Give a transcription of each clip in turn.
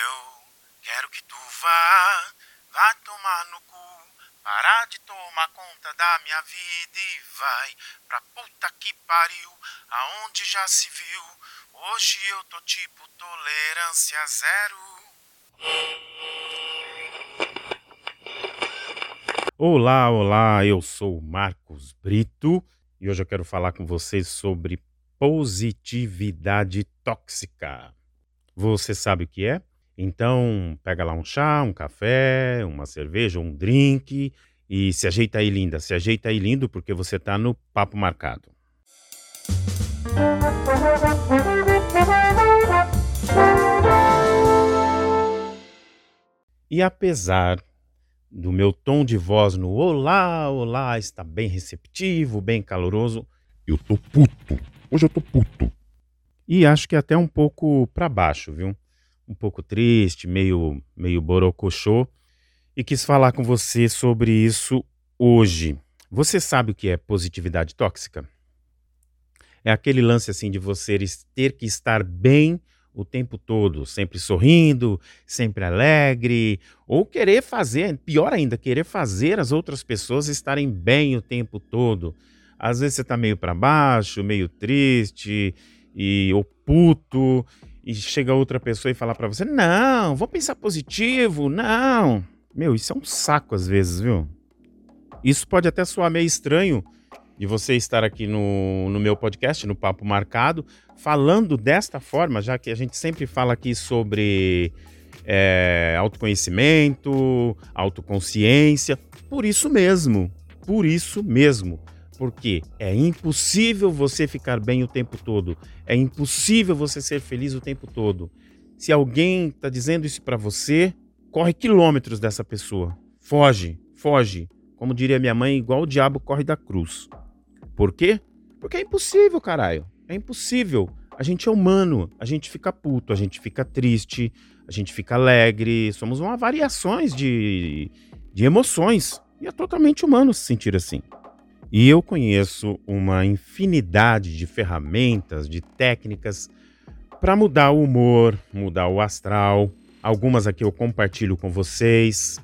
Eu quero que tu vá, vá tomar no cu, parar de tomar conta da minha vida e vai pra puta que pariu, aonde já se viu. Hoje eu tô tipo tolerância zero. Olá, olá, eu sou Marcos Brito e hoje eu quero falar com vocês sobre positividade tóxica. Você sabe o que é? Então, pega lá um chá, um café, uma cerveja, um drink e se ajeita aí, linda. Se ajeita aí, lindo, porque você está no papo marcado. E apesar do meu tom de voz no olá, olá, está bem receptivo, bem caloroso, eu tô puto. Hoje eu tô puto. E acho que até um pouco para baixo, viu? Um pouco triste, meio meio borocochô, e quis falar com você sobre isso hoje. Você sabe o que é positividade tóxica? É aquele lance assim de você ter que estar bem o tempo todo, sempre sorrindo, sempre alegre, ou querer fazer, pior ainda, querer fazer as outras pessoas estarem bem o tempo todo. Às vezes você está meio para baixo, meio triste e ou puto, e chega outra pessoa e fala para você: "Não, vou pensar positivo, não". Meu, isso é um saco às vezes, viu? Isso pode até soar meio estranho, de você estar aqui no, no meu podcast, no Papo Marcado, falando desta forma, já que a gente sempre fala aqui sobre é, autoconhecimento, autoconsciência, por isso mesmo, por isso mesmo. Porque é impossível você ficar bem o tempo todo, é impossível você ser feliz o tempo todo. Se alguém está dizendo isso para você, corre quilômetros dessa pessoa. Foge, foge. Como diria minha mãe, igual o diabo corre da cruz. Por quê? Porque é impossível, caralho. É impossível. A gente é humano, a gente fica puto, a gente fica triste, a gente fica alegre. Somos uma variações de, de emoções. E é totalmente humano se sentir assim. E eu conheço uma infinidade de ferramentas, de técnicas para mudar o humor, mudar o astral. Algumas aqui eu compartilho com vocês.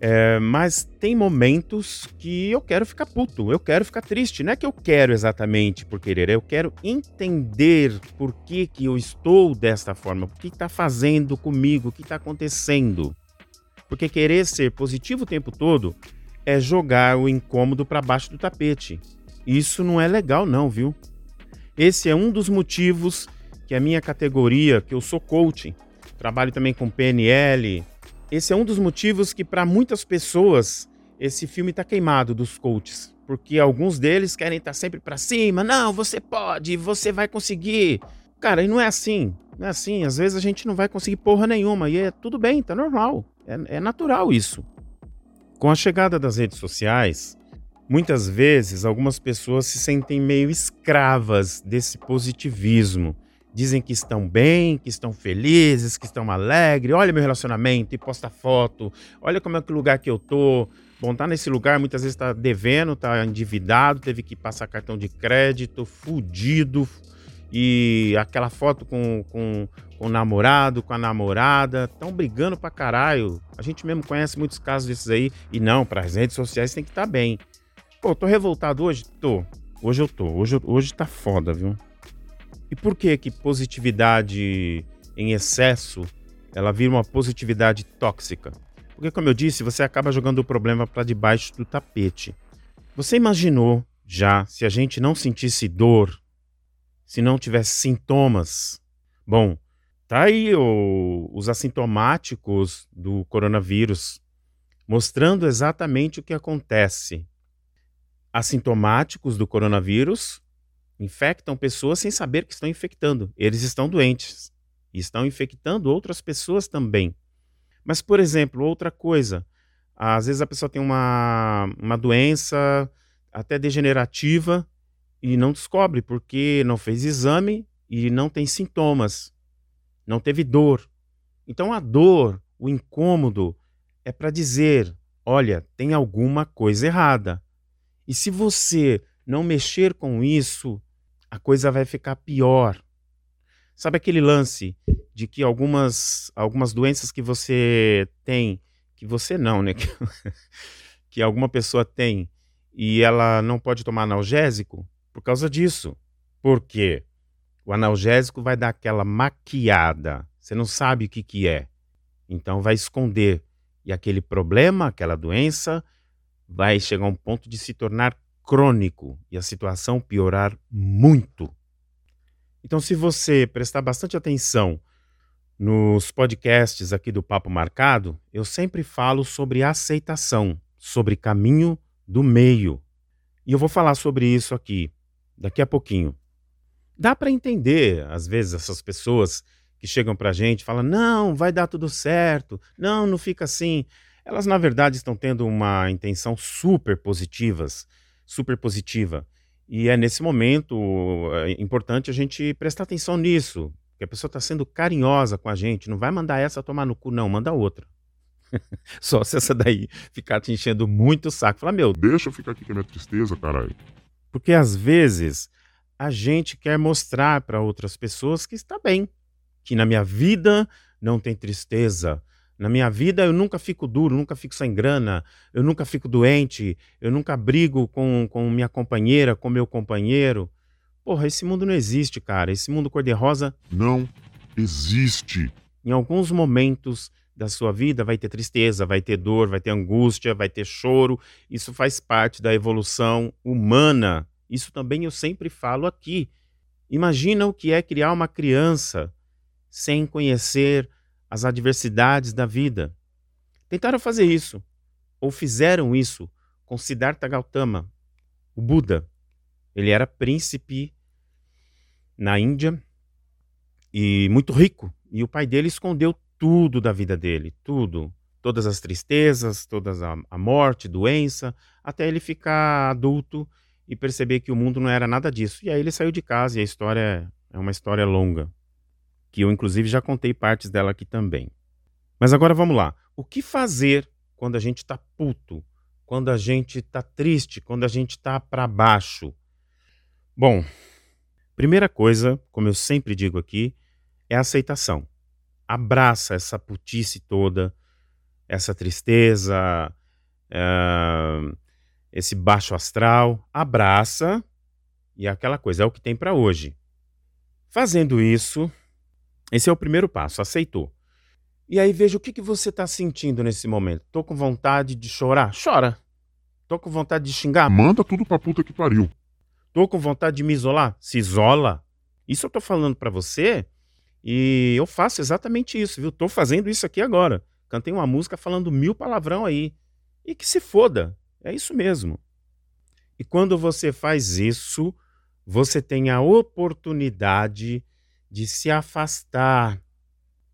É, mas tem momentos que eu quero ficar puto, eu quero ficar triste. Não é que eu quero exatamente por querer, eu quero entender por que, que eu estou desta forma, o que está fazendo comigo, o que está acontecendo. Porque querer ser positivo o tempo todo é jogar o incômodo para baixo do tapete. Isso não é legal, não, viu? Esse é um dos motivos que a minha categoria, que eu sou coaching, trabalho também com PNL, esse é um dos motivos que, para muitas pessoas, esse filme está queimado dos coaches. Porque alguns deles querem estar tá sempre para cima. Não, você pode, você vai conseguir. Cara, e não é assim. Não é assim. Às vezes a gente não vai conseguir porra nenhuma. E é tudo bem, tá normal. É, é natural isso. Com a chegada das redes sociais, muitas vezes algumas pessoas se sentem meio escravas desse positivismo dizem que estão bem, que estão felizes, que estão alegres. Olha meu relacionamento e posta foto. Olha como é que lugar que eu tô. Bom, tá nesse lugar, muitas vezes tá devendo, tá endividado, teve que passar cartão de crédito, fudido. E aquela foto com, com, com o namorado, com a namorada, estão brigando pra caralho. A gente mesmo conhece muitos casos desses aí. E não, para as redes sociais tem que estar tá bem. Pô, tô revoltado hoje? Tô. Hoje eu tô. Hoje, hoje tá foda, viu? E por que que positividade em excesso ela vira uma positividade tóxica? Porque, como eu disse, você acaba jogando o problema para debaixo do tapete. Você imaginou já se a gente não sentisse dor, se não tivesse sintomas? Bom, tá aí o, os assintomáticos do coronavírus mostrando exatamente o que acontece. Assintomáticos do coronavírus infectam pessoas sem saber que estão infectando. Eles estão doentes e estão infectando outras pessoas também. Mas, por exemplo, outra coisa, às vezes a pessoa tem uma, uma doença até degenerativa e não descobre porque não fez exame e não tem sintomas, não teve dor. Então a dor, o incômodo, é para dizer: olha, tem alguma coisa errada. E se você não mexer com isso, a coisa vai ficar pior. Sabe aquele lance de que algumas, algumas doenças que você tem, que você não, né? Que, alguma pessoa tem e ela não pode tomar analgésico por causa disso. Por quê? O analgésico vai dar aquela maquiada. Você não sabe o que, que é. Então vai esconder. E aquele problema, aquela doença, vai chegar a um ponto de se tornar crônico e a situação piorar muito. Então, se você prestar bastante atenção nos podcasts aqui do Papo Marcado, eu sempre falo sobre aceitação, sobre caminho do meio. E eu vou falar sobre isso aqui daqui a pouquinho. Dá para entender, às vezes, essas pessoas que chegam para a gente e falam: não, vai dar tudo certo, não, não fica assim. Elas, na verdade, estão tendo uma intenção super positivas, super positiva. E é nesse momento é importante a gente prestar atenção nisso, que a pessoa está sendo carinhosa com a gente, não vai mandar essa tomar no cu, não, manda outra. Só se essa daí ficar te enchendo muito o saco. Fala, meu. Deixa eu ficar aqui com a minha tristeza, caralho. Porque às vezes a gente quer mostrar para outras pessoas que está bem, que na minha vida não tem tristeza. Na minha vida eu nunca fico duro, nunca fico sem grana, eu nunca fico doente, eu nunca brigo com, com minha companheira, com meu companheiro. Porra, esse mundo não existe, cara. Esse mundo cor-de-rosa. Não existe. Em alguns momentos da sua vida vai ter tristeza, vai ter dor, vai ter angústia, vai ter choro. Isso faz parte da evolução humana. Isso também eu sempre falo aqui. Imagina o que é criar uma criança sem conhecer as adversidades da vida. Tentaram fazer isso, ou fizeram isso com Siddhartha Gautama, o Buda. Ele era príncipe na Índia e muito rico, e o pai dele escondeu tudo da vida dele, tudo. Todas as tristezas, toda a, morte, doença, até ele ficar adulto e perceber que o mundo não era nada disso. E aí ele saiu de casa e a história é uma história longa, que eu inclusive já contei partes dela aqui também. Mas agora vamos lá. O que fazer quando a gente está puto, quando a gente está triste, quando a gente está para baixo? Bom, primeira coisa, como eu sempre digo aqui, é a aceitação abraça essa putice toda, essa tristeza, uh, esse baixo astral, abraça e é aquela coisa é o que tem para hoje. Fazendo isso, esse é o primeiro passo, aceitou. E aí veja o que, que você está sentindo nesse momento. Tô com vontade de chorar? Chora. Tô com vontade de xingar? Manda tudo pra puta que pariu. Tô com vontade de me isolar? Se isola. Isso eu tô falando para você e eu faço exatamente isso, viu? Tô fazendo isso aqui agora. Cantei uma música falando mil palavrão aí. E que se foda. É isso mesmo. E quando você faz isso, você tem a oportunidade de se afastar,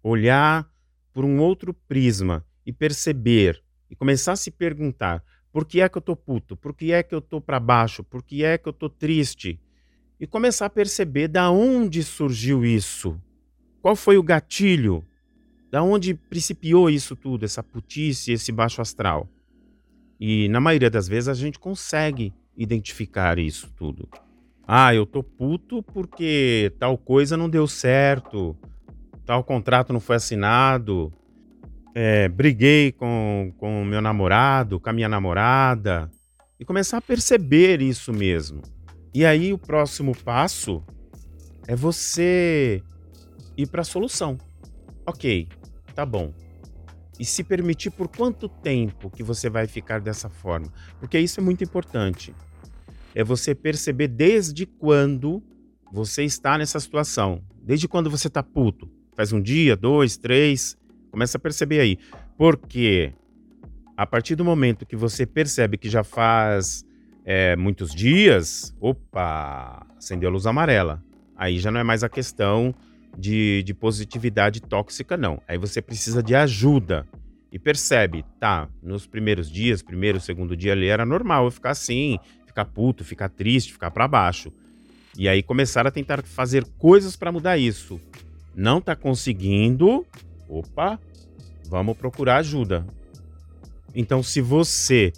olhar por um outro prisma e perceber e começar a se perguntar: por que é que eu tô puto? Por que é que eu tô para baixo? Por que é que eu tô triste? E começar a perceber da onde surgiu isso. Qual foi o gatilho? Da onde principiou isso tudo, essa putice, esse baixo astral? E na maioria das vezes a gente consegue identificar isso tudo. Ah, eu tô puto porque tal coisa não deu certo, tal contrato não foi assinado, é, briguei com o meu namorado, com a minha namorada, e começar a perceber isso mesmo. E aí o próximo passo é você ir para a solução. Ok, tá bom. E se permitir por quanto tempo que você vai ficar dessa forma? Porque isso é muito importante. É você perceber desde quando você está nessa situação. Desde quando você está puto. Faz um dia, dois, três. Começa a perceber aí. Porque a partir do momento que você percebe que já faz é, muitos dias, opa, acendeu a luz amarela. Aí já não é mais a questão de, de positividade tóxica, não. Aí você precisa de ajuda. E percebe, tá, nos primeiros dias, primeiro, segundo dia ali, era normal eu ficar assim, ficar puto, ficar triste, ficar para baixo. E aí começar a tentar fazer coisas para mudar isso. Não tá conseguindo? Opa, vamos procurar ajuda. Então, se você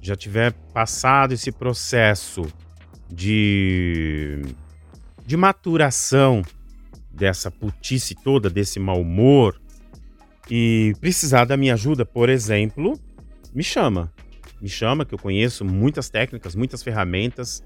já tiver passado esse processo de, de maturação dessa putice toda, desse mau humor, e precisar da minha ajuda, por exemplo, me chama. Me chama, que eu conheço muitas técnicas, muitas ferramentas,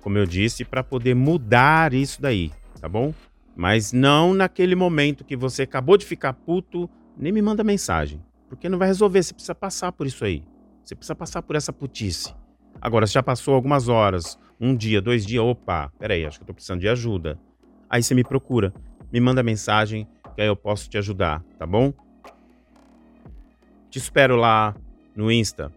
como eu disse, para poder mudar isso daí, tá bom? Mas não naquele momento que você acabou de ficar puto, nem me manda mensagem. Porque não vai resolver, você precisa passar por isso aí. Você precisa passar por essa putice. Agora, se já passou algumas horas, um dia, dois dias, opa, peraí, acho que eu tô precisando de ajuda. Aí você me procura, me manda mensagem, que aí eu posso te ajudar, tá bom? Te espero lá no Insta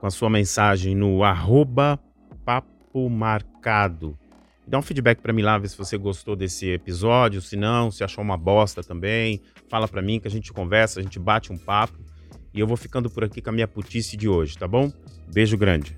com a sua mensagem no arroba papo marcado. Dá um feedback para mim lá, ver se você gostou desse episódio, se não, se achou uma bosta também. Fala para mim que a gente conversa, a gente bate um papo. E eu vou ficando por aqui com a minha putice de hoje, tá bom? Beijo grande.